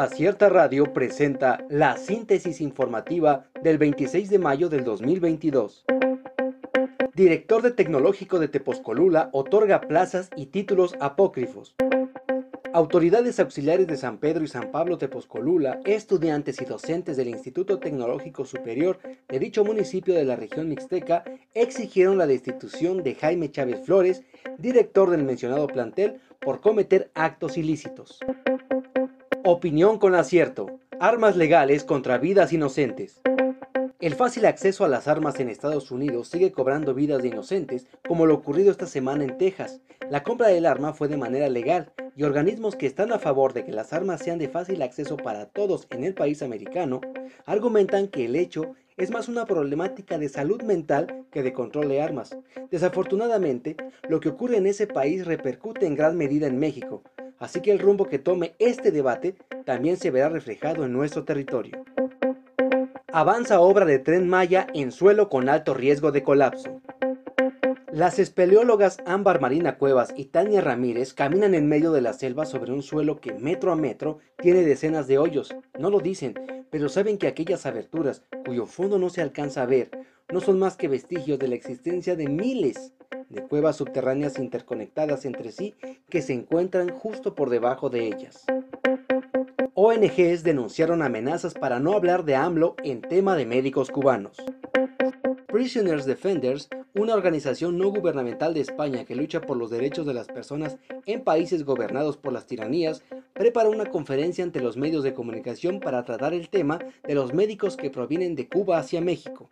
Acierta Radio presenta la síntesis informativa del 26 de mayo del 2022. Director de Tecnológico de Tepozcolula otorga plazas y títulos apócrifos. Autoridades auxiliares de San Pedro y San Pablo Tepozcolula, estudiantes y docentes del Instituto Tecnológico Superior de dicho municipio de la región mixteca exigieron la destitución de Jaime Chávez Flores, director del mencionado plantel, por cometer actos ilícitos. Opinión con acierto. Armas legales contra vidas inocentes. El fácil acceso a las armas en Estados Unidos sigue cobrando vidas de inocentes, como lo ocurrido esta semana en Texas. La compra del arma fue de manera legal y organismos que están a favor de que las armas sean de fácil acceso para todos en el país americano argumentan que el hecho es más una problemática de salud mental que de control de armas. Desafortunadamente, lo que ocurre en ese país repercute en gran medida en México, Así que el rumbo que tome este debate también se verá reflejado en nuestro territorio. Avanza obra de tren Maya en suelo con alto riesgo de colapso. Las espeleólogas Ámbar Marina Cuevas y Tania Ramírez caminan en medio de la selva sobre un suelo que metro a metro tiene decenas de hoyos. No lo dicen, pero saben que aquellas aberturas, cuyo fondo no se alcanza a ver, no son más que vestigios de la existencia de miles de cuevas subterráneas interconectadas entre sí que se encuentran justo por debajo de ellas. ONGs denunciaron amenazas para no hablar de AMLO en tema de médicos cubanos. Prisoners Defenders, una organización no gubernamental de España que lucha por los derechos de las personas en países gobernados por las tiranías, prepara una conferencia ante los medios de comunicación para tratar el tema de los médicos que provienen de Cuba hacia México.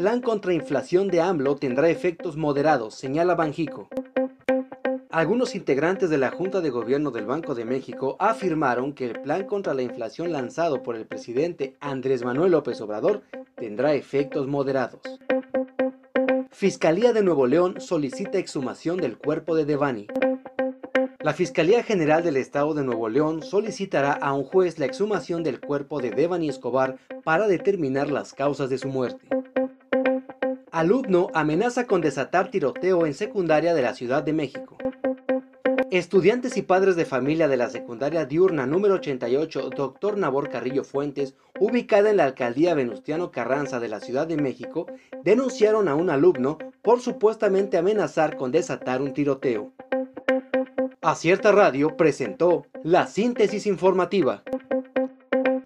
Plan contra inflación de AMLO tendrá efectos moderados, señala Banjico. Algunos integrantes de la Junta de Gobierno del Banco de México afirmaron que el plan contra la inflación lanzado por el presidente Andrés Manuel López Obrador tendrá efectos moderados. Fiscalía de Nuevo León solicita exhumación del cuerpo de Devani. La Fiscalía General del Estado de Nuevo León solicitará a un juez la exhumación del cuerpo de Devani Escobar para determinar las causas de su muerte. Alumno amenaza con desatar tiroteo en secundaria de la Ciudad de México. Estudiantes y padres de familia de la secundaria diurna número 88 Dr. Nabor Carrillo Fuentes, ubicada en la alcaldía Venustiano Carranza de la Ciudad de México, denunciaron a un alumno por supuestamente amenazar con desatar un tiroteo. Acierta Radio presentó la síntesis informativa.